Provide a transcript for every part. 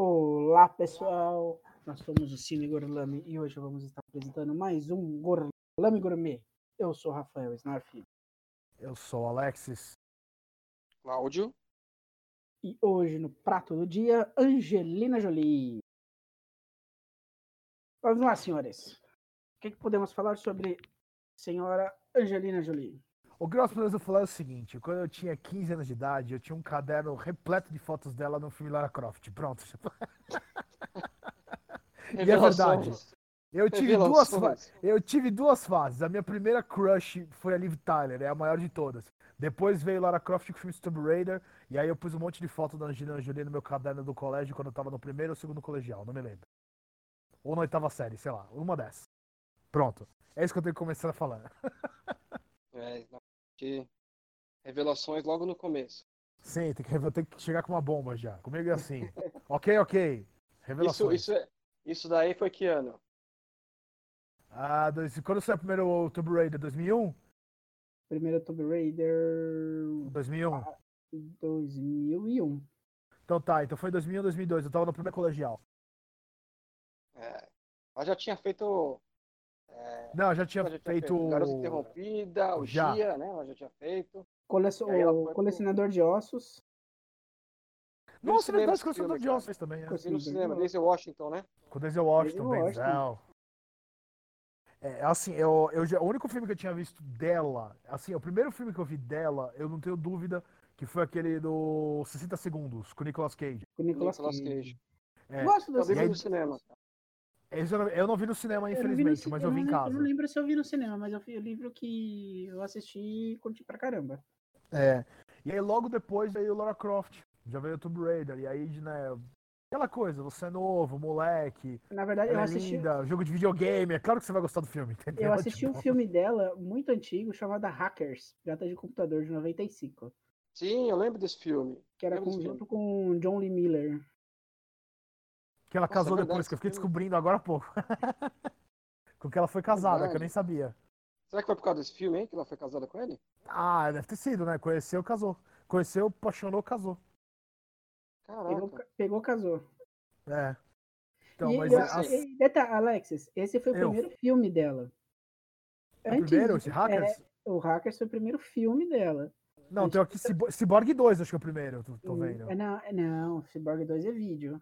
Olá, pessoal. Nós somos o Cine Gorlami e hoje vamos estar apresentando mais um Gorlami Gourmet. Eu sou Rafael Snarf Eu sou Alexis. Cláudio. e hoje no prato do dia, Angelina Jolie. Vamos lá, senhores. O que, que podemos falar sobre senhora Angelina Jolie? O nós podemos falar é o seguinte: quando eu tinha 15 anos de idade, eu tinha um caderno repleto de fotos dela no filme Lara Croft. Pronto. E é verdade. Eu tive, duas, eu tive duas fases. A minha primeira crush foi a Liv Tyler, é a maior de todas. Depois veio Lara Croft com o filme Tomb Raider, e aí eu pus um monte de foto da Angelina Jolie no meu caderno do colégio quando eu tava no primeiro ou segundo colegial, não me lembro. Ou na oitava série, sei lá, uma dessas. Pronto. É isso que eu tenho que começar a falar. É, não, que revelações logo no começo. Sim, tem que, eu tenho que chegar com uma bomba já. Comigo é assim. ok, ok. Isso, Revelações. isso, é- isso daí foi que ano? Ah, dois, quando saiu o primeiro Tomb Raider? 2001? Primeiro Tomb Raider 2001. 2001. Então tá, então foi 2001, 2002. Eu tava no primeiro colegial. É, ela já tinha feito. É, Não, eu já tinha ela já tinha feito. Garota Interrompida, o Já. Gia, né? Ela já tinha feito. O pro- colecionador de ossos. no Nossa, cinema verdade, colecionador de cara. ossos também. É. Colecionador Vi no de cinema, desde Washington, né? Com Denzel Washington, Denzel Denzel. É, assim, eu, eu já, o único filme que eu tinha visto dela, assim, o primeiro filme que eu vi dela, eu não tenho dúvida que foi aquele do 60 Segundos, com o Nicolas Cage. Com o Nicolas, Nicolas Cage. Cage. É, Gosto Eu desse vi aí- no cinema. Esse eu, não, eu não vi no cinema, no infelizmente, ci- mas eu vi em casa. Eu não lembro se eu vi no cinema, mas eu vi o livro que eu assisti e curti pra caramba. É. E aí logo depois veio Lara Croft, já veio o Tomb Raider, e aí, né, aquela coisa, você é novo, moleque, Na verdade, eu é assisti, linda, jogo de videogame, é claro que você vai gostar do filme, entendeu? eu assisti um Tipo, filme dela muito antigo chamado Hackers, Pirata de Computador, de 95. Sim, eu lembro desse filme. Que era desse conjunto com John Lee Miller. Que ela Nossa, casou é depois, que eu fiquei descobrindo agora há pouco. com que ela foi casada, que eu nem sabia. Será que foi por causa desse filme, hein? Que ela foi casada com ele? Ah, deve ter sido, né? Conheceu, casou. Conheceu, apaixonou, casou. Pegou, Caraca. pegou casou. É. Então, e, mas eu- é, as- e- detalhe, Alexis, esse foi o Eu. primeiro filme dela. o primeiro, disso, esse Hackers? é, o Hackers foi o primeiro filme dela. Não, tem aqui Cybo- Cyborg 2, acho que é o primeiro, tô, tô Hum, vendo. é, não, é, não, Cyborg 2 é vídeo.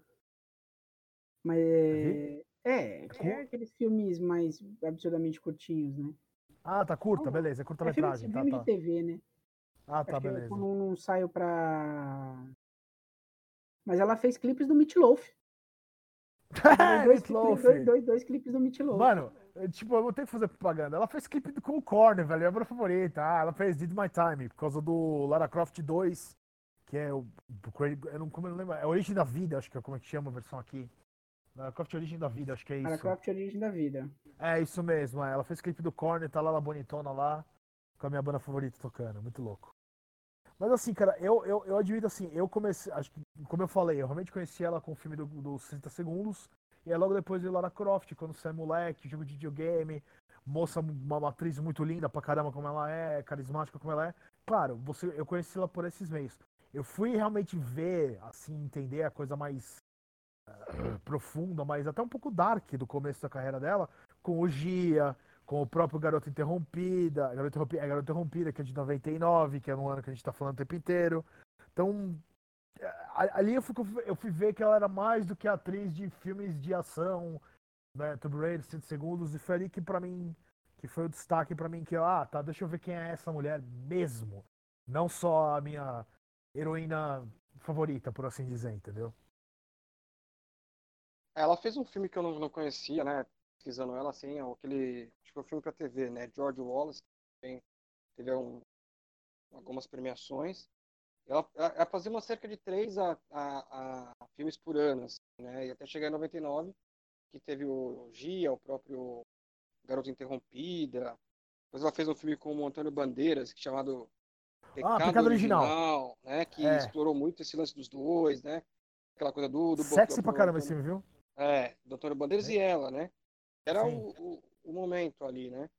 Mas é, é, cu- é aqueles filmes mais absurdamente curtinhos, né? Ah, tá curta, Não, beleza, é É filme, curta-metragem, tá, filme tá. de TV, né? Ah, tá, Acho que beleza. eu não, não saio pra. Mas ela fez clipes do Meatloaf. dois, Meatloaf. dois, dois, dois clipes do Meatloaf. Mano, eu, tipo, eu vou ter que fazer propaganda. Ela fez clipe com o Korn, velho, é a minha favorita. Ah, ela fez Did My Time, por causa do Lara Croft 2, que é o. Eu não, como eu não lembro, é a Origem da Vida, acho que é como é que chama a versão aqui. Lara Croft Origem da Vida, acho que é isso. Croft Origem da Vida. É isso mesmo, é. ela fez clipe do Korn, tá lá ela bonitona lá, com a minha banda favorita tocando, muito louco. Mas assim, cara, eu, eu, eu admito assim, eu comecei, acho que, como eu falei, eu realmente conheci ela com o filme do, do 60 segundos, e aí logo depois veio Lara Croft, quando você é moleque, jogo de videogame, moça, uma, atriz muito linda pra caramba como ela é, carismática como ela é. Claro, você, eu conheci ela por esses meios. Eu fui realmente ver, assim, entender a coisa mais profunda, mas até um pouco dark do começo da carreira dela, com o Gia, com o próprio Garota Interrompida, Garota Interrompida, é Garota Interrompida, que é de 99, que é no ano que a gente tá falando o tempo inteiro. Então, eh, ali eu fui, eu fui ver que ela era mais do que atriz de filmes de ação, né, Tomb Raider, 100 segundos, e foi ali que pra mim, que foi o destaque pra mim, que ah, tá, deixa eu ver quem é essa mulher mesmo. Não só a minha heroína favorita, por assim dizer, entendeu? Ela fez um filme que eu não, não conhecia, né? Pesquisando ela, assim, é aquele. Acho que foi um filme pra TV, né? George Wallace, que tem- teve um- algumas premiações. Ela, ela fazia uma cerca de três a, a, a filmes por ano, assim, né? E até chegar em 99, que teve o Gia, o próprio Garota Interrompida. Depois ela fez um filme com o Antônio Bandeiras, é chamado Pecado, Ah, Pecado Original. né? Que É. explorou muito esse lance dos dois, né? Aquela coisa do... do Sexy pra caramba esse filme, viu? É, Doutor Bandeiras e ela, né? Era o, o, o momento ali, né?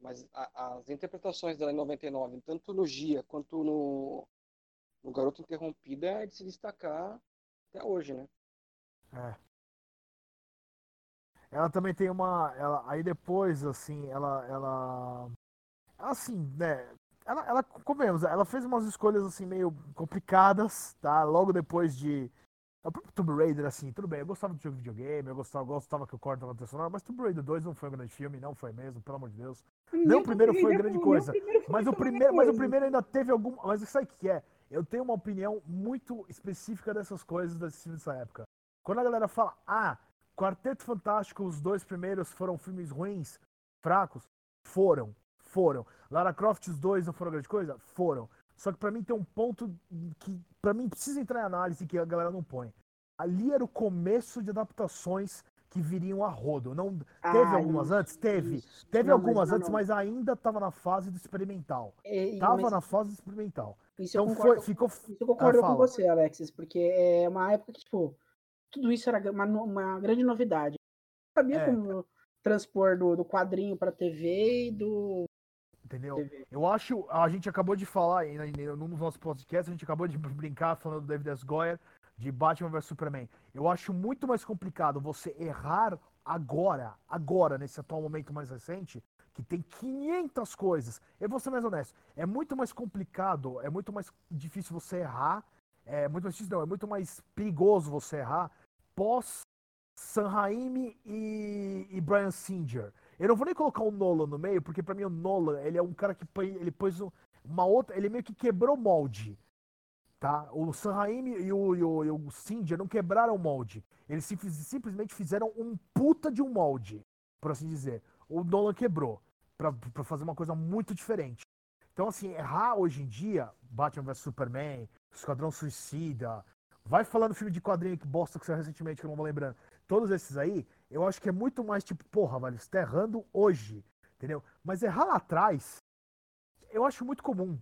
Mas a- as interpretações dela em 99, tanto no Gia quanto no, no Garoto Interrompida, é de se destacar até hoje, né? É. Ela também tem uma. Ela, aí depois, assim, ela. Ela. Assim, né? Ela, ela, comemos, ela fez umas escolhas assim meio complicadas, tá? Logo depois de. O próprio Tomb Raider, assim, tudo bem, eu gostava do jogo de videogame, eu gostava, gostava que o Core tava sonora, mas Tomb Raider 2 não foi um grande filme, não foi mesmo, pelo amor de Deus. Nem o primeiro foi grande coisa. Mas o primeiro, mas o primeiro ainda teve algum. Mas isso aí que é. Eu tenho uma opinião muito específica dessas coisas desses filmes dessa época. Quando a galera fala, ah, Quarteto Fantástico, os dois primeiros foram filmes ruins, fracos, foram, foram. Lara Croft, os dois não foram grande coisa? Foram. Só que para mim tem um ponto que para mim precisa entrar em análise que a galera não põe. Ali era o começo de adaptações que viriam a rodo. Não teve algumas antes, teve. Isso. Teve não, algumas mas antes, não. mas ainda estava na fase do experimental. Estava é, na fase do experimental. Isso então foi, ficou. Isso eu concordo ah, com você, Alexis, porque é uma época que tipo tudo isso era uma, uma grande novidade. Eu sabia é. como transpor do, do quadrinho para TV e do Entendeu? Eu acho, a gente acabou de falar, num dos nossos podcasts, a gente acabou de brincar falando do David S. Goyer, de Batman vs Superman. Eu acho muito mais complicado você errar agora, agora, nesse atual momento mais recente, que tem 500 coisas. Eu vou ser mais honesto, é muito mais complicado, é muito mais difícil você errar, é muito mais difícil não, é muito mais perigoso você errar pós Sanheim e, e Brian Singer. Eu não vou nem colocar o Nolan no meio, porque para mim o Nolan, ele é um cara que põe, ele pôs uma outra, ele meio que quebrou o molde. Tá? O Sanheim e o, e o, e o não quebraram o molde. Eles simplesmente fizeram um puta de um molde, por assim dizer. O Nolan quebrou para fazer uma coisa muito diferente. Então, assim, errar hoje em dia, Batman vs Superman, Esquadrão Suicida, vai falando filme de quadrinho que bosta que saiu recentemente, que eu não vou lembrando. Todos esses aí, eu acho que é muito mais tipo, porra, velho, você tá errando hoje, entendeu? Mas errar lá atrás, eu acho muito comum.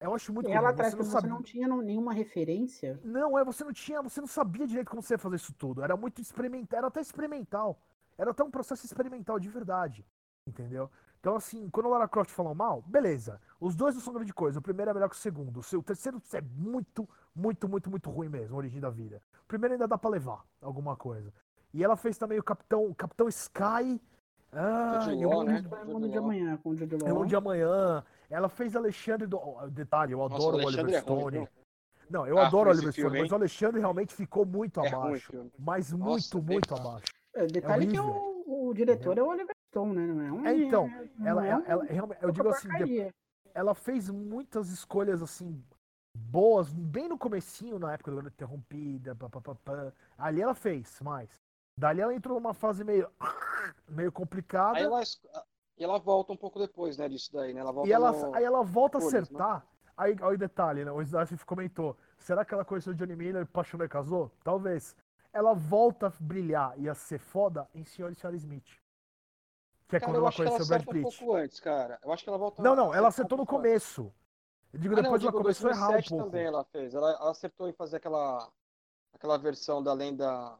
Eu acho muito errar comum. lá atrás, você não, você não tinha nenhuma referência? Não, é, você não tinha, você não sabia direito como você ia fazer isso tudo. Era muito experimental, era até experimental. Era até um processo experimental de verdade, entendeu? Então, assim, quando o Lara Croft falou mal, beleza. Os dois não são grande coisa. O primeiro é melhor que o segundo. O, terceiro é muito, muito, muito, muito ruim mesmo, a origem da vida. O primeiro ainda dá pra levar alguma coisa. E ela fez também o Capitão, o Capitão Sky. Ah, é o né? mundo de amanhã com o Jude É o mundo de amanhã. Ela fez Alexandre do. Detalhe, eu adoro Nossa, o Oliver Stone. É não, eu ah, adoro o Oliver Stone, mas o Alexandre realmente ficou muito é abaixo. Ruim, mas muito, Nossa, muito abaixo. É, detalhe é que o, o diretor é o Oliver Stone, né? Não é um, é, então, ela, ela, ela, ela, eu digo assim, ela fez muitas escolhas assim boas, bem no comecinho, na época do Interrompida, pá, pá, pá, pá. ali ela fez mais. Dali ela entrou numa fase meio, meio complicada. Aí ela, e ela volta um pouco depois, né, disso daí, né? Ela volta e ela, no... aí ela volta a né? acertar. Né? Aí, aí o detalhe, né? O Snarf comentou. Será que ela conheceu o Johnny Miller, apaixonou e casou? Talvez. Ela volta a brilhar e a ser foda em Sr. e Sr. Smith. Que é cara, quando ela conheceu o Brad Pitt. Um pouco antes, cara. Eu acho que ela volta Não, não, ela acertou no começo. Eu digo, ah, depois não, ela começou a errar um pouco. também ela fez. Ela, ela acertou em fazer aquela aquela versão da lenda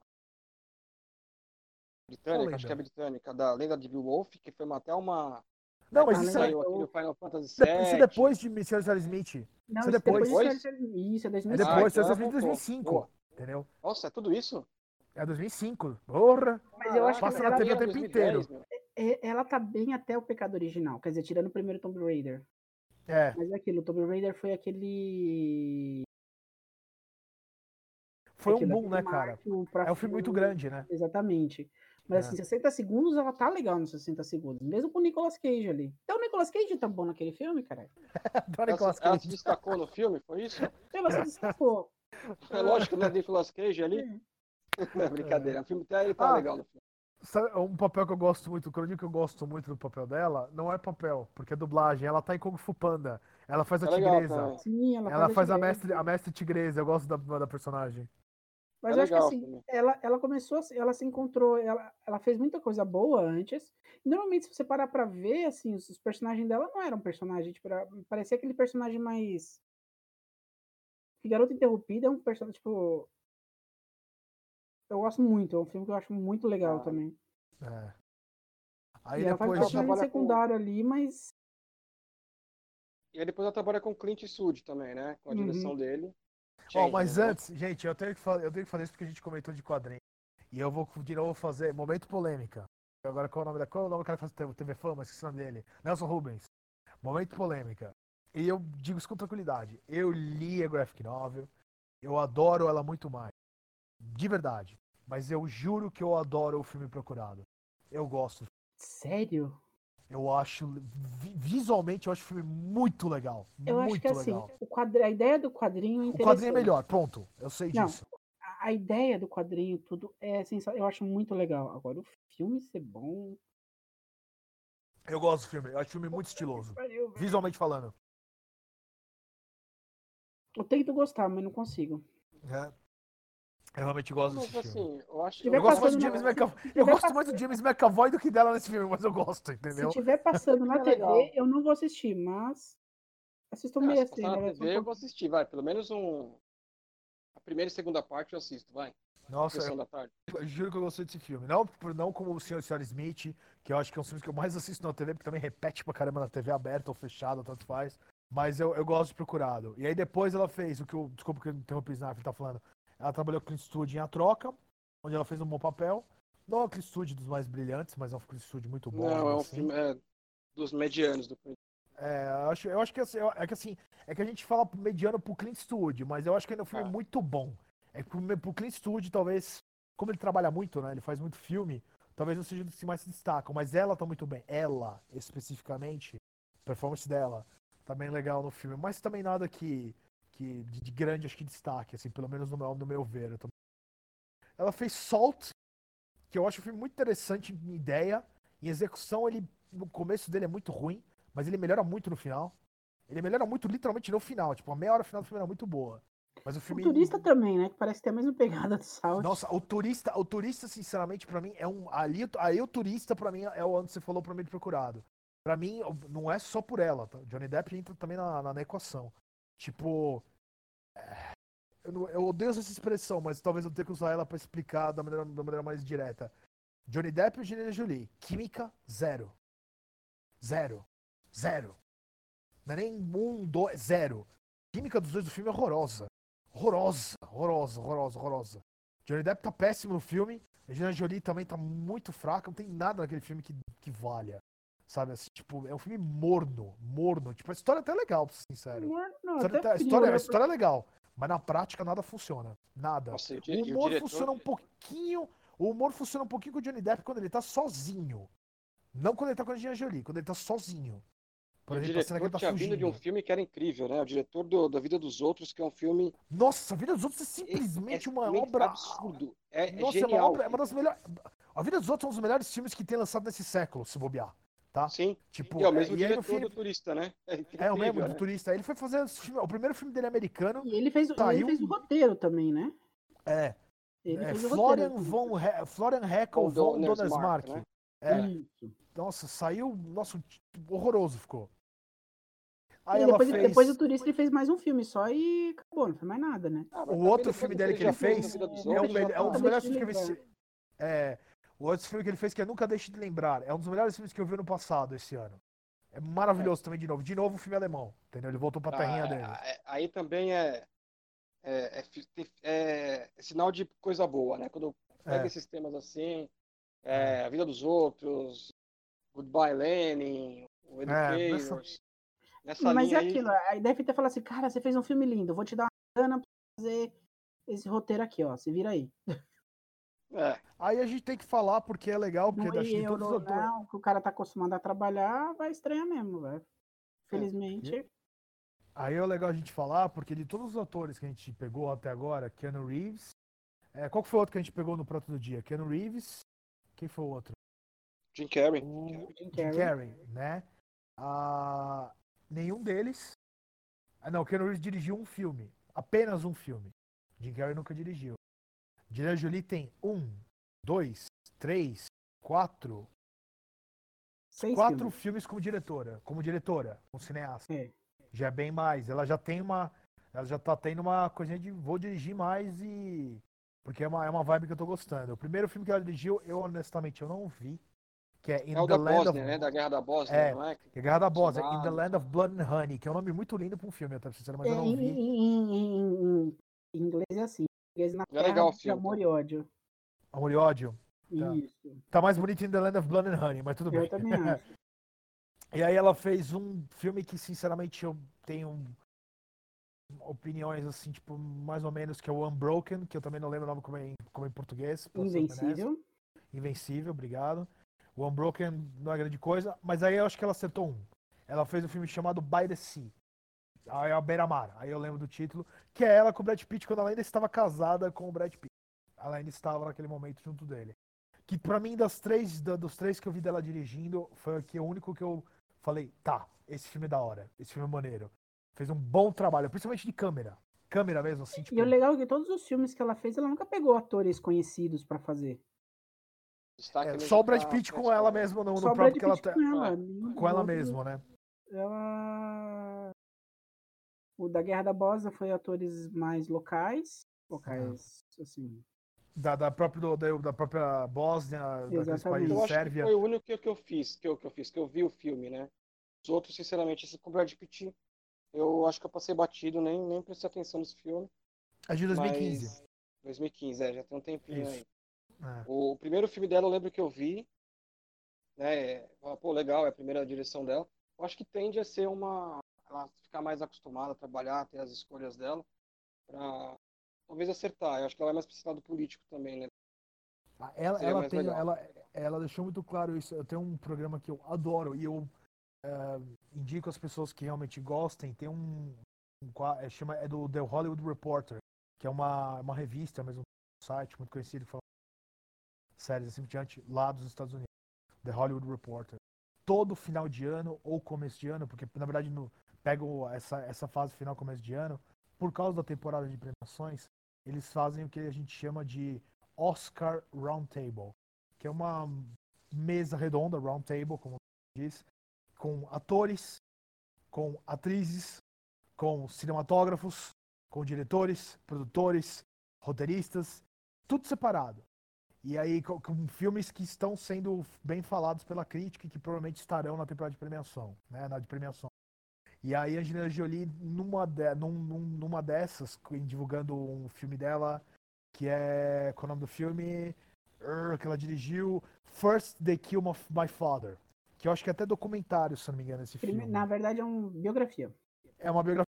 britânica, acho que é britânica, da lenda de Beowulf, que foi até uma. Não, mas isso é. O Final Fantasy VII. Isso é depois de Mr. Smith. Não, isso é depois. depois? Isso é 2005. É depois, ah, então é 2005. Entendeu? Nossa, é tudo isso? É 2005. Porra! Mas eu acho Passa que na TV o tempo inteiro. É, ela tá bem até o pecado original. Quer dizer, tirando o primeiro Tomb Raider. É. Mas é aquilo, o Tomb Raider foi aquele. Foi aquilo, um boom, né, cara? É um filme muito grande, né? Exatamente. Mas é. assim, 60 segundos ela tá legal nos 60 segundos. Mesmo com o Nicolas Cage ali. Então o Nicolas Cage tá bom naquele filme, cara. ela, ela se destacou no filme, foi isso? Ela se destacou. É lógico, né? Nicolas Cage ali. É. Não, brincadeira. O filme até ele tá ah, legal no filme. Sabe, um papel que eu gosto muito, o que eu gosto muito do papel dela, não é papel, porque é dublagem. Ela tá em Kung Fu Panda. Ela faz a é tigresa. Legal, Sim, ela, ela faz, faz a, mestre, a mestre tigresa. Eu gosto da, da personagem. Mas é eu acho legal, que assim, ela, ela começou, ela se encontrou, ela, ela fez muita coisa boa antes. Normalmente, se você parar pra ver, assim, os, os personagens dela não eram personagens, tipo, era, parecia aquele personagem mais. Que Garota Interrompida é um personagem, tipo. Eu gosto muito, é um filme que eu acho muito legal ah. também. É. Aí e depois ela faz personagem secundário com... ali, mas. E aí depois ela trabalha com Clint Eastwood também, né? Com a uhum. direção dele. Ó, oh, mas antes, gente, eu tenho, que falar, eu tenho que fazer isso porque a gente comentou de quadrinho. E eu vou de novo fazer momento polêmica. Agora qual é o nome da. Qual é o nome do cara que faz TV Fama? Esqueci o nome dele. Nelson Rubens. Momento polêmica. E eu digo isso com tranquilidade. Eu li a graphic novel. Eu adoro ela muito mais. De verdade. Mas eu juro que eu adoro o filme Procurado. Eu gosto. Sério? Eu acho. Visualmente, eu acho o filme muito legal. Eu muito acho que assim, legal. assim, quadro, a ideia do quadrinho é O quadrinho é melhor, pronto. Eu sei Não, disso. A, ideia do quadrinho, tudo é sensacional. Eu acho muito legal. Agora, o filme ser bom. Eu gosto do filme. Eu acho o filme muito estiloso. Visualmente falando. Eu tento gostar, mas não consigo. É. Eu realmente gosto mas, desse assim, filme. Eu, acho... eu gosto mais do James McAvoy. Eu gosto passando... mais do James McAvoy do que dela nesse filme, mas eu gosto, entendeu? Se tiver passando na é TV, eu não vou assistir, mas assisto ah, meio assim. Na TV eu vou assistir, vai. Pelo menos um. A primeira e segunda parte eu assisto, vai. Nossa, eu, da tarde. eu juro que eu gostei desse filme. Não, não como o Senhor e a Senhora Smith, que eu acho que é um filme que eu mais assisto na TV, porque também repete pra caramba na TV aberta ou fechada, tanto faz. Mas eu, eu gosto de Procurado. E aí depois ela fez o que eu. Desculpa que eu interrompi o Snap, tá falando. Ela trabalhou com o Clint em A Troca, onde ela fez um bom papel. Não é o Clint Eastwood dos mais brilhantes, mas é um Clint Eastwood muito bom. Não, é um assim. filme é, dos medianos do Clint é, eu acho, eu acho que, assim, é que assim, é que a gente fala mediano pro Clint Eastwood, mas eu acho que ele é um filme ah. muito bom. É que pro, pro Clint Eastwood, talvez, como ele trabalha muito, né, ele faz muito filme, talvez não seja dos que mais se destacam, mas ela tá muito bem. Ela, especificamente, performance dela, tá bem legal no filme, mas também nada que que de, de, grande acho que destaque, assim, pelo menos no meu, no meu ver. Tô... Ela fez Salt, que eu acho um filme muito interessante em ideia. Em execução, ele no começo dele é muito ruim, mas ele melhora muito no final. Ele melhora muito literalmente no final, tipo, a meia hora final do filme era muito boa. Mas o filme. O turista também, né? Que parece ter a mesma pegada do Salt. Nossa, o turista, o turista, sinceramente, para mim, é um. Ali, aí o turista, para mim, é o ano que você falou pra mim de procurado. Pra mim, não é só por ela, tá? Johnny Depp entra também na, na, na equação. Tipo. É, eu, não, eu, odeio essa expressão, mas talvez eu tenha que usar ela para explicar da maneira, da maneira mais direta. Johnny Depp e Angelina Jolie. Química, zero. Zero. Zero. Não é nem um, dois, zero. A química dos dois do filme é horrorosa. Horrorosa, horrorosa, horrorosa, horrorosa. Johnny Depp tá péssimo no filme. Angelina Jolie também tá muito fraca. Não tem nada naquele filme que, que valha. Sabe, assim, tipo, é um filme morno, morno. Tipo, a história é até legal, pra ser sincero. Não, a história, tá, a história, a história é legal, mas na prática nada funciona. Nada. Nossa, o, o humor o funciona um pouquinho. O humor funciona um pouquinho com o Johnny Depp quando ele tá sozinho. Não quando ele tá com a Angelina Jolie, quando ele tá sozinho. Por exemplo, o diretor tá tinha vindo de um filme que era incrível, né? O diretor do, da Vida dos Outros, que é um filme. Nossa, a Vida dos Outros é simplesmente é, é uma obra. absurdo. É, é Nossa, é, uma obra, é uma das melhores. A Vida dos Outros é um dos melhores filmes que tem lançado nesse século, se bobear tá? Sim. Tipo, e é o mesmo diretor filme... do Turista, né? É, incrível, é o mesmo né? do Turista. Ele foi fazer o primeiro filme dele americano. E ele fez, saiu... ele fez o roteiro também, né? É. Ele é, Florian von He... Florian Heckel von Donnersmarck. Né? É. Isso. Nossa, saiu. Nossa, horroroso ficou. Aí depois, fez... depois do Turista ele fez mais um filme só e acabou, não foi mais nada, né? Ah, o outro filme dele que ele fez é, um, é um dos melhores filmes que eu vi. É, o outro filme que ele fez que é Nunca Deixe de Lembrar. É um dos melhores filmes que eu vi no passado, esse ano. É maravilhoso é. também, de novo. De novo, o filme alemão. Entendeu? Ele voltou pra ah, terrinha dele. É, aí também é, é, é, é, sinal de coisa boa, né? Quando pega esses temas assim, a vida dos outros, Goodbye Lenin, o Educators. Nessa... Mas é aí... aquilo, aí deve ter falado assim, cara, você fez um filme lindo, vou te dar uma grana pra fazer esse roteiro aqui, ó. Se vira aí. É. Aí a gente tem que falar porque é legal, porque no de todos os não, que o cara tá acostumado a trabalhar, vai estranhar mesmo, velho. Felizmente. É. Aí é legal a gente falar, porque de todos os atores que a gente pegou até agora, Keanu Reeves. É, qual foi o outro que a gente pegou no prato do dia? Keanu Reeves. Quem foi o outro? Jim Carrey. O... Jim Carrey. Jim Carrey, né? Ah, nenhum deles. Ah, não, Keanu Reeves dirigiu um filme. Apenas um filme. Jim Carrey nunca dirigiu. Angelina Jolie tem um, dois, três, quatro. Seis quatro filmes. filmes como diretora, como diretora, como cineasta. É. Já é bem mais. Ela já tem uma. Ela já tá tendo uma coisinha de vou dirigir mais e. Porque é uma, é uma vibe que eu tô gostando. O primeiro filme que ela dirigiu, eu honestamente eu não vi. Que é In é the da Land Bosnia, of... né? Da Guerra da Bósnia, é, não é? É Guerra da Bósnia, In the Land of Blood and Honey, que é um nome muito lindo pra um filme, até sincero, mas eu não vi. Em, em, em, em inglês é assim, na é legal o filme. de amor e ódio. Amor e Ódio. Tá. Isso. Tá mais bonito em The Land of Blood and Honey, mas tudo Eu bem. também acho. E aí ela fez um filme que, sinceramente, eu tenho opiniões, assim, tipo, mais ou menos, que é o Unbroken, que eu também não lembro o nome como é em, como é em português. Invencível. Invencível, obrigado. O Unbroken não é grande coisa, mas aí eu acho que ela acertou um. Ela fez um filme chamado By the Sea. Aí é a Beira-Mar. Aí eu lembro do título, que é ela com o Brad Pitt quando ela ainda estava casada com o Brad Pitt. Ela ainda estava naquele momento junto dele. Que pra mim, das três, da- dos três que eu vi dela dirigindo, foi aqui o único que eu falei, tá, esse filme é da hora, esse filme é maneiro. Fez um bom trabalho, principalmente de câmera. Câmera mesmo, assim, tipo. E o legal é que todos os filmes que ela fez, ela nunca pegou atores conhecidos pra fazer. É, mesmo só o Brad Pitt pra com ela história. mesma no, próprio que ela Pitt tá- com ela. com ela outro- mesma, né? Ela. O da Guerra da Bósnia foi atores mais locais. Locais, assim. Da, da, própria, da, da própria Bósnia, daqueles países, Eu Sérvia. foi o único que, que eu fiz, que eu, que eu fiz, que eu vi o filme, né? Os outros, sinceramente, esse com o Brad Pitt, eu acho que eu passei batido, nem, nem prestei atenção nesse filme. É de 2015. Mas... 2015, é, já tem um tempinho Isso. aí. É. O primeiro filme dela eu lembro que eu vi, né? é, Pô, legal, é a primeira direção dela. Eu acho que tende a ser uma. Ela ficar mais acostumada a trabalhar, ter as escolhas dela, pra talvez acertar. Eu acho que ela é mais pra esse lado político também, né? Ah, Ela, ela, tem, ela, ela deixou muito claro isso. Eu tenho um programa que eu adoro e eu eh, indico às pessoas que realmente gostem. Tem um, um é, chama, é do The Hollywood Reporter, que é uma, uma revista, mesmo um site muito conhecido, que fala séries assim diante, lá dos Estados Unidos. The Hollywood Reporter. Todo final de ano ou começo de ano, porque na verdade no, pego essa, essa fase final, começo de ano, por causa da temporada de premiações, eles fazem o que a gente chama de Oscar Roundtable, que é uma mesa redonda, roundtable, como diz, com atores, com atrizes, com cinematógrafos, com diretores, produtores, roteiristas, tudo separado. E aí com, com filmes que estão sendo bem falados pela crítica e que provavelmente estarão na temporada de premiação, né, na de premiação. E aí a Angelina Jolie, numa, de, num, num- numa dessas, divulgando um filme dela, que é, qual é o nome do filme? Urgh, que ela dirigiu, First They Kill My- My Father, que eu acho que é até documentário, se não me engano, esse filme. Na verdade, é uma biografia. É uma biogra-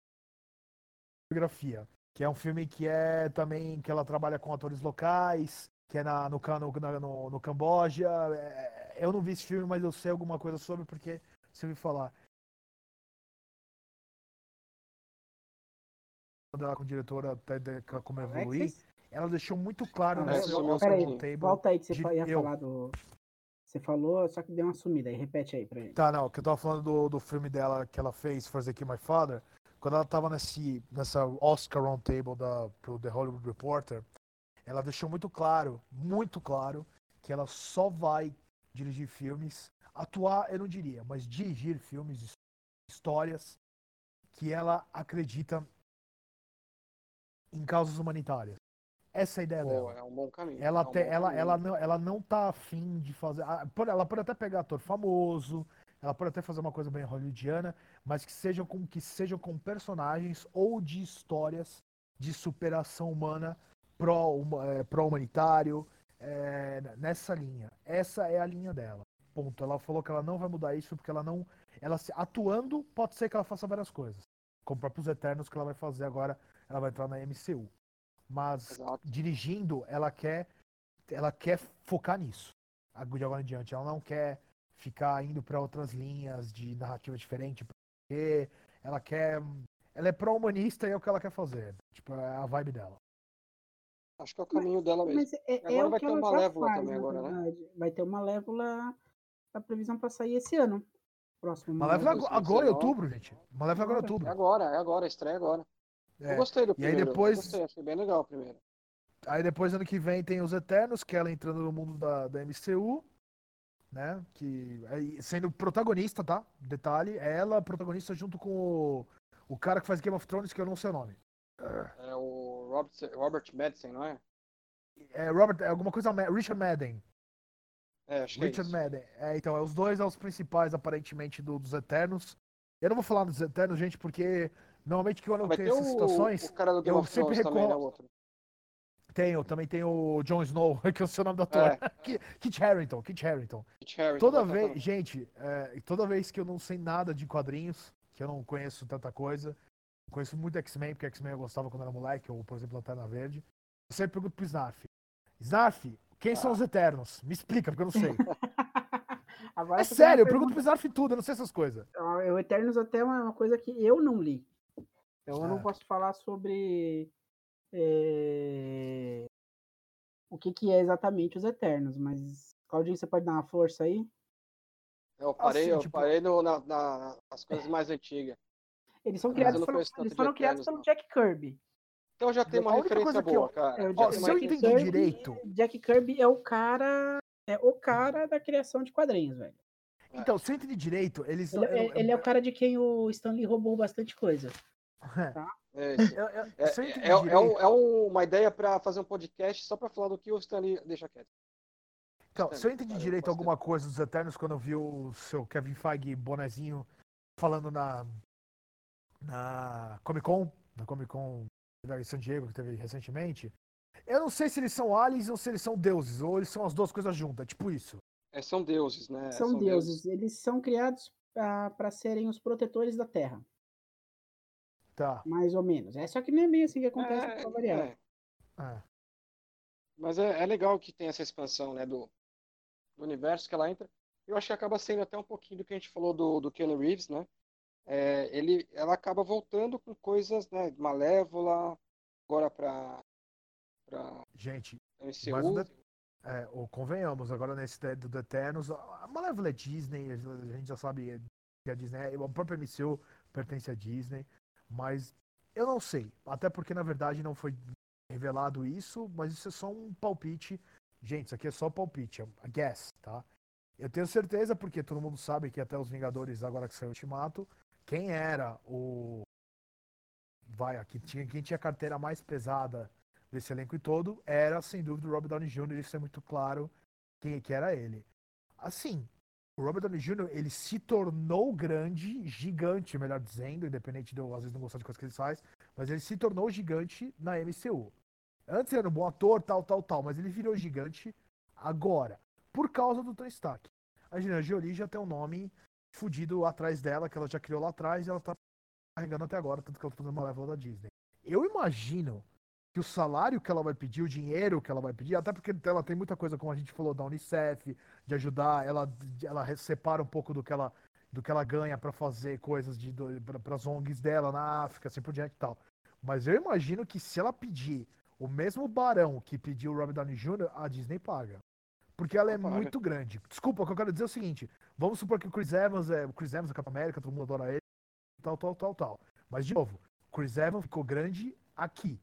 biografia, que é um filme que é também, que ela trabalha com atores locais, que é na, no, no, no, no Camboja. É, eu não vi esse filme, mas eu sei alguma coisa sobre, porque se eu me falar. Dela com diretora, até de- como evoluir, Alexis? ela deixou muito claro Ah, Oscar peraí, Roundtable. Volta aí que você de- ia eu. falar do. Você falou, só que deu uma sumida aí. Repete aí pra gente. Tá, não, que eu tava falando do, do filme dela que ela fez, They Kill My Father, quando ela tava nesse, nessa Oscar Roundtable da, pro The Hollywood Reporter, ela deixou muito claro, muito claro, que ela só vai dirigir filmes, atuar eu não diria, mas dirigir filmes, his- histórias que ela acredita em causas humanitárias. Essa é a ideia dela. Pô, é um bom caminho. Ela, é um te- ela, caminho. ela, não, ela não tá afim de fazer. Ela pode até pegar ator famoso, ela pode até fazer uma coisa bem hollywoodiana, mas que sejam com, que sejam com personagens ou de histórias de superação humana pró- uma- eh, pró-humanitário, eh, nessa linha. Essa é a linha dela. Ponto. Ela falou que ela não vai mudar isso porque ela não. Ela se, atuando, pode ser que ela faça várias coisas. Como o próprios Eternos que ela vai fazer agora, ela vai entrar na MCU. Mas Exato. dirigindo, ela quer, ela quer focar nisso. a- De agora em diante, ela não quer ficar indo para outras linhas de narrativa diferente, porque ela quer, ela é pró-humanista e é o que ela quer fazer. Tipo, é a vibe dela. Acho que é o caminho dela mesmo. Mas é, é Agora o vai ter uma já Malévola faz, também agora, né? verdade. Vai ter uma lévola. A previsão pra sair esse ano. Próximo. Mas leva Malévola. agora, agora em 2019. outubro, gente. Mas leva agora em outubro. É agora, é agora, estreia agora. É. Eu gostei do E aí primeiro. depois- Eu gostei, achei bem legal o primeiro. Aí depois, ano que vem, tem os Eternos, que ela entrando no mundo da, da MCU, né? Que aí, sendo protagonista, tá? Detalhe, é ela protagonista junto com o, o cara que faz Game of Thrones, que eu não sei o nome. É o Robert, Robert Madison, não é? É Robert, é alguma coisa, Richard Madden. É, acho que é Richard isso. Madden. É, então, é os dois são os principais, aparentemente, do- dos Eternos. Eu não vou falar dos Eternos, gente, porque normalmente quando eu Vai tenho essas o, situações, o cara do Game eu of sempre também, né? recorro-. Tenho, também tem o Jon Snow, que é o seu nome do ator. É. Kit Harington, Kit Harington. Toda vez, gente, é, toda vez que eu não sei nada de quadrinhos, que eu não conheço tanta coisa, conheço muito X-Men, porque X-Men eu gostava quando era moleque, ou por exemplo, Lanterna Verde. Eu sempre pergunto pro Snarf. Snarf, quem ah. são os Eternos? Me explica, porque eu não sei. É sério, eu pergunto pro Snarf tudo, eu não sei essas coisas. O Eternos até é uma coisa que eu não li. Então eu não é. posso falar sobre é... o que, que é exatamente os Eternos, mas Claudinho, você pode dar uma força aí? Eu parei, assim, eu tipo... parei no, na, na, nas coisas mais antigas. Eles são criados, pelo, eles foram criados pelo Jack Kirby. Então já tem uma referência boa, eu, cara. É, Ó, se eu entendi Kirby, direito. Jack Kirby é o cara. É o cara da criação de quadrinhos, velho. Então, se eu entendi direito, eles. Ele, é, ele é o cara de quem o Stanley roubou bastante coisa. Tá? É, é, é, é, uma ideia para fazer um podcast só para falar do que o Stanley deixa quieto. Então, se eu entendi direito alguma coisa dos Eternos quando eu vi o seu Kevin Feige bonezinho falando na na Comic Con, na Comic Con em San Diego que teve recentemente, eu não sei se eles são aliens ou se eles são deuses, ou eles são as duas coisas juntas, tipo isso. É, são deuses, né? São, são deuses. deuses. Eles são criados para serem os protetores da Terra. Tá. Mais ou menos. É só que nem é bem assim que acontece é, com a É. é. Mas é, é, legal que tem essa expansão, né, do, do, universo que ela entra. Eu acho que acaba sendo até um pouquinho do que a gente falou do, do Keanu Reeves, né? É, ele, ela acaba voltando com coisas, né, malévola, agora pra, pra gente, MCU. Mas o, é, ou convenhamos, agora nesse do The Eternos, a Malévola é Disney, a gente já sabe que a Disney, é, o próprio MCU pertence à Disney. Mas eu não sei. Até porque, na verdade, não foi revelado isso, mas isso é só um palpite. Gente, isso aqui é só palpite, é a guess, tá? Eu tenho certeza, porque todo mundo sabe que até os Vingadores, agora que saiu o Ultimato, quem era o. Vai, aqui tinha, quem tinha a carteira mais pesada desse elenco todo era, sem dúvida, o Robert Downey Jr., isso é muito claro quem que era ele. Assim, o Robert Downey Jr. ele se tornou grande, gigante, melhor dizendo, independente de eu às vezes não gostar de coisas que ele faz, mas ele se tornou gigante na MCU. Antes era um bom ator, tal, tal, tal, mas ele virou gigante agora, por causa do Tony Stark. A Angelina Jolie já tem um nome fudido atrás dela, que ela já criou lá atrás e ela tá carregando até agora, tanto que ela tá fazendo uma level da Disney. Eu imagino que o salário que ela vai pedir, o dinheiro que ela vai pedir, até porque ela tem muita coisa, como a gente falou, da Unicef, de ajudar, ela, ela separa um pouco do que ela, do que ela ganha para fazer coisas para as ONGs dela na África, assim por diante e tal. Mas eu imagino que se ela pedir o mesmo barão que pediu o Robert Downey Jr., a Disney paga. Porque ela é muito grande. Desculpa, o que eu quero dizer é o seguinte: vamos supor que o Chris Evans é. O Chris Evans é Capitão América, todo mundo adora ele, tal, tal, tal, tal. Mas, de novo, o Chris Evans ficou grande aqui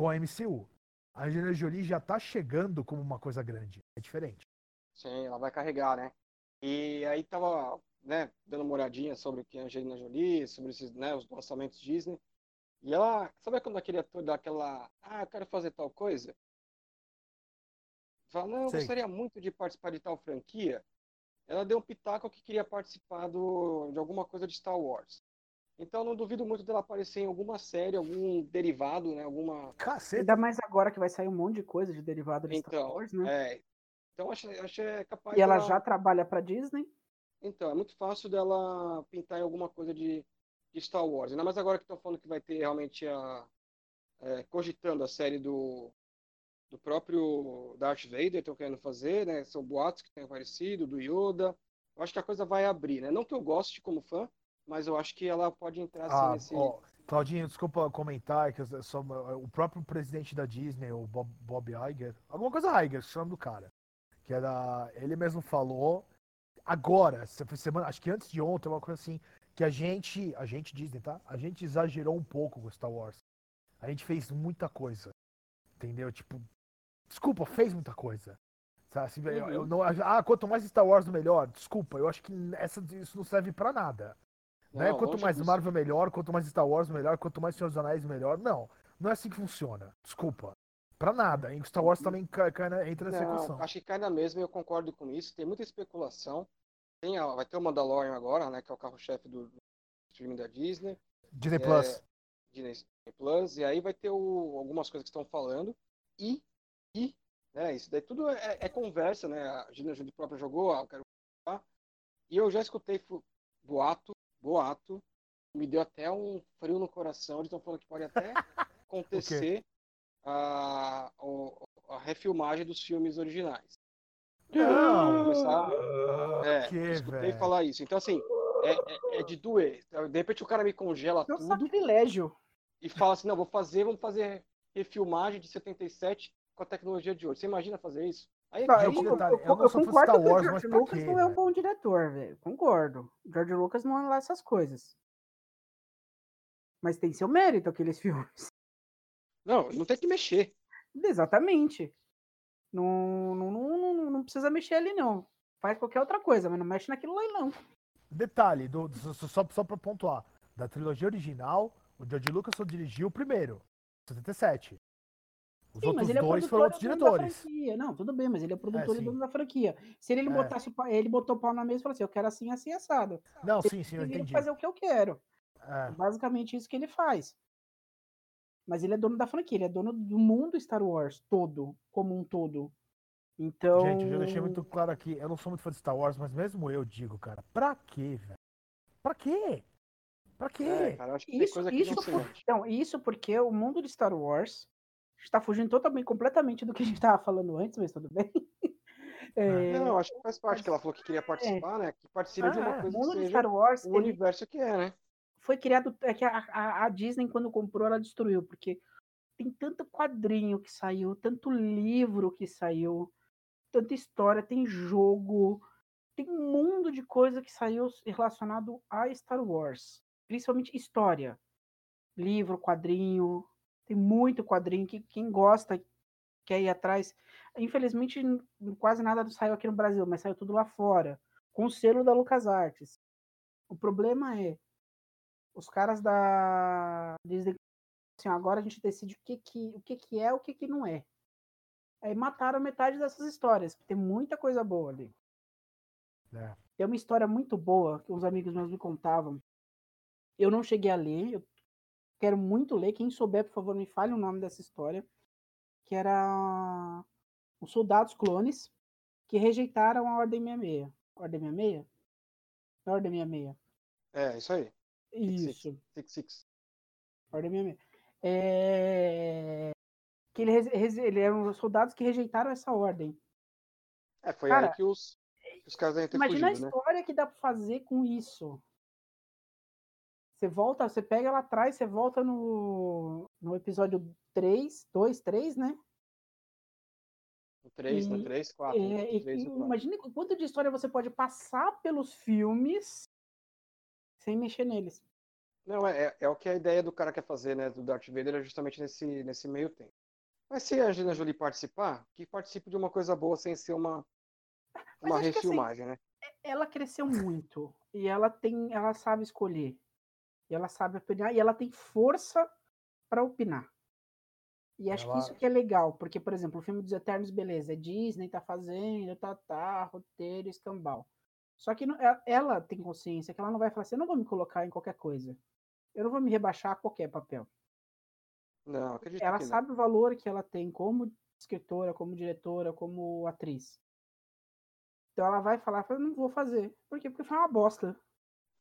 com a MCU. A Angelina Jolie já tá chegando como uma coisa grande. É diferente. Sim, ela vai carregar, né? E aí tava, né, dando uma olhadinha sobre o que é a Angelina Jolie, sobre esses, né, os lançamentos Disney. E ela, sabe quando aquele ator dá aquela, ah, eu quero fazer tal coisa? Fala, não, eu Sei. gostaria muito de participar de tal franquia. Ela deu um pitaco que queria participar do, de alguma coisa de Star Wars. Então não duvido muito dela aparecer em alguma série, algum derivado, né? Alguma. Cacete. Ainda mais agora que vai sair um monte de coisa de derivado de então, Star Wars, né? É. Então acho, acho é capaz. E ela dela... já trabalha para Disney? Então, é muito fácil dela pintar em alguma coisa de, de Star Wars. Ainda mais agora que estão falando que vai ter realmente a. É, cogitando a série do, do próprio Darth Vader, estão querendo fazer, né? São boatos que tem aparecido, do Yoda. Eu acho que a coisa vai abrir, né? Não que eu goste como fã, mas eu acho que ela pode entrar assim, ah, nesse. Ó, Claudinho, desculpa comentar, que só, o próprio presidente da Disney, o Bob, Bob Iger, alguma coisa Iger, chama do cara, que era, ele mesmo falou, agora, semana, acho que antes de ontem, uma coisa assim, que a gente, a gente Disney, tá? A gente exagerou um pouco com Star Wars. A gente fez muita coisa, entendeu? Tipo, desculpa, fez muita coisa. Sabe? Assim, eu, eu uhum. não, ah, quanto mais Star Wars, melhor. Desculpa, eu acho que essa, isso não serve para nada. Né? quanto mais Marvel, melhor. Quanto mais Star Wars, melhor. Quanto mais Senhor dos Anéis, melhor. Não, não é assim que funciona. Desculpa. Pra nada. Em Star Wars também cai, cai na, entra nessa não, equação. Acho que cai na mesma eu concordo com isso. Tem muita especulação. Tem a, vai ter o Mandalorian agora, né? Que é o carro-chefe do, streaming da Disney. Disney é, Plus. Disney Plus. E aí vai ter o, algumas coisas que estão falando. e, e, né? Isso daí tudo é, é conversa, né? A Gina Jolie própria jogou, ah, eu quero e eu já escutei boato, boato, me deu até um frio no coração. Eles estão falando que pode até acontecer a, a, a, refilmagem dos filmes originais. Não! Começar, é, que, escutei véio. falar isso. Então, assim, é, é, é, de doer. De repente o cara me congela é um tudo. sacrilégio. E fala assim, não, vou fazer, vamos fazer refilmagem de 77 com a tecnologia de hoje. Você imagina fazer isso? Aí, não, eu, eu, eu, eu concordo Star Wars, que o George Lucas quê, não é um bom diretor, velho. Concordo. George Lucas não é lá essas coisas. Mas tem seu mérito aqueles filmes. Não, não tem que mexer. Exatamente. Não, não, não, não, precisa mexer ali, não. Faz qualquer outra coisa, mas não mexe naquilo lá, não. Detalhe, do, do, só, só pra pontuar. Da trilogia original, o George Lucas só dirigiu o primeiro, 77. Os sim, outros é dois foram outros diretores. Não, tudo bem, mas ele é produtor é, e dono da franquia. Se ele, ele é. botasse ele botou o pau na mesa e falou assim: eu quero assim, assim, assado. Não, sim, sim, eu entendi. fazer o que eu quero. É. Basicamente isso que ele faz. Mas ele é dono da franquia, ele é dono do mundo Star Wars todo, como um todo. Então. Gente, eu já deixei muito claro aqui, eu não sou muito fã de Star Wars, mas mesmo eu digo, cara, pra quê, velho? Pra quê? Pra quê? É, cara, acho que isso, tem coisa que isso, por, então, isso porque o mundo de Star Wars está fugindo totalmente, completamente do que a gente estava falando antes, mas tudo bem. É... Não, acho que faz parte que ela falou que queria participar, é. né? Que participa ah, de uma coisa mundo que seja Star Wars, o universo que é, né? Foi criado, é que a, a, a, Disney, quando comprou, ela destruiu, porque tem tanto quadrinho que saiu, tanto livro que saiu, tanta história, tem jogo, tem um mundo de coisa que saiu relacionado a Star Wars. Principalmente história. Livro, quadrinho, tem muito quadrinho que quem gosta quer ir atrás. Infelizmente, quase nada saiu aqui no Brasil, mas saiu tudo lá fora, com o selo da LucasArts. O problema é os caras da Disney assim, agora a gente decide o que que, o que, que é, o que que não é. Aí mataram metade dessas histórias, tem muita coisa boa ali. É. Tem uma história muito boa que uns amigos meus me contavam. Eu não cheguei a ler, eu quero muito ler. Quem souber, por favor, me fale o nome dessa história. Que era os soldados clones que rejeitaram a Ordem 66. Ordem 66? É Ordem 66. É, isso aí. Isso. Six, six. Ordem 66. É... Que ele, ele eram soldados que rejeitaram essa ordem. É, foi Cara, aí que os, que os caras devem ter Imagina fugido, a né? história né? que dá pra fazer com isso. Você volta, você pega lá atrás, você volta no, no episódio 3, 2, 3, né? No 3, e, no 3, 4. É, 3, imagine quanto de história você pode passar pelos filmes sem mexer neles. Não, é, é, é o que a ideia do cara quer fazer, né? Do Darth Vader é justamente nesse, nesse meio tempo. Mas se a Angelina Jolie participar, que participe de uma coisa boa sem ser uma, uma assim, refilmagem, assim, né? Ela cresceu muito e ela tem, ela sabe escolher. E ela sabe opinar e ela tem força para opinar. E acho ela... que isso que é legal, porque, por exemplo, o filme dos Eternos, beleza, é Disney tá fazendo, tá, tá, roteiro, escambau. Só que ela tem consciência que ela não vai falar assim, eu não vou me colocar em qualquer coisa. Eu não vou me rebaixar a qualquer papel. Não, acredito Ela sabe não. o valor que ela tem como escritora, como diretora, como atriz. Então ela vai falar, eu não vou fazer. Por quê? Porque foi uma bosta.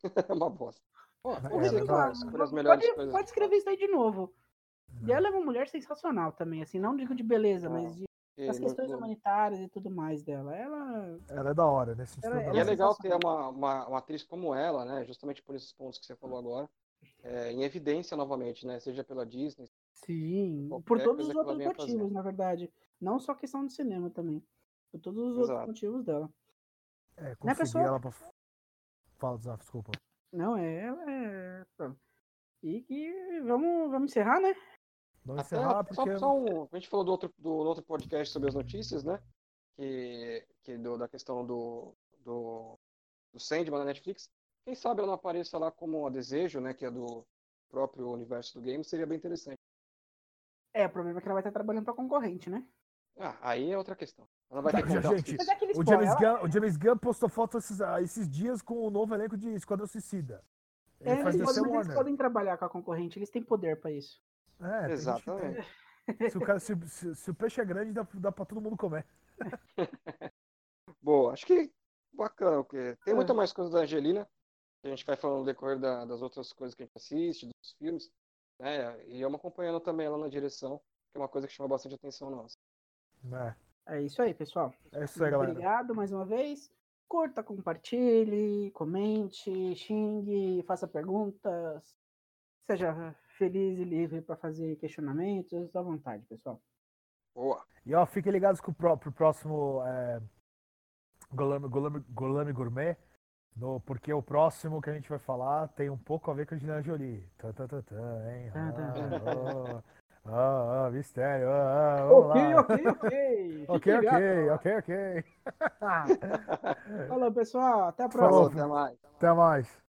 É uma bosta. É, pode, pode escrever isso aí de novo. E ela é uma mulher sensacional também, assim, não digo de beleza, mas de as questões humanitárias e tudo mais dela. Ela. Ela é da hora, né? Ela, ela e é, é legal ter uma, uma, uma, atriz como ela, né? Justamente por esses pontos que você falou agora. É, em evidência novamente, né? Seja pela Disney. Sim, por todos os outros motivos, na verdade. Não só questão de cinema também. Por todos os Exato. outros motivos dela. É, consegui né, pessoa... ela pra. Fala, desculpa. Não, é. é... E que vamos, vamos encerrar, né? Vamos Até, encerrar porque... só, só um, a gente falou do outro, do outro podcast sobre as notícias, né? Que, que do, da questão do, do, do Sandman na Netflix. Quem sabe ela não apareça lá como a desejo, né? Que é do próprio universo do game, seria bem interessante. É, o problema é que ela vai estar trabalhando para concorrente, né? Ah, aí é outra questão. Ela vai ter que Gente, o, James Gunn, o James Gunn postou fotos esses, ah, esses dias com o novo elenco de Esquadrão Suicida. Ele é, eles, podem, eles podem trabalhar com a concorrente, eles têm poder para isso. É, Exatamente. Se o, cara, se, se, se o peixe é grande, dá, dá pra todo mundo comer. Boa, acho que bacana, porque tem muita é. mais coisa da Angelina. Que a gente vai falando no decorrer da, das outras coisas que a gente assiste, dos filmes. Né? E vamos acompanhando também ela na direção, que é uma coisa que chama bastante atenção nossa. É. é isso aí, pessoal. É isso aí, galera. Obrigado mais uma vez. Curta, compartilhe, comente, xingue, faça perguntas. Seja feliz e livre para fazer questionamentos. À vontade, pessoal. Boa. E ó, fiquem ligados com o pro, pro próximo é, Golame, Golame, Golame Gourmet. No, porque o próximo que a gente vai falar tem um pouco a ver com a Gina Jolie. Tá, tá, tá, tá, hein? Ah, oh. Ah, ah, mistério. Ah, ah ok, ok, ok. ok, ok, ok, ok. Falou, pessoal. Até a próxima. Falou, até mais. Até mais.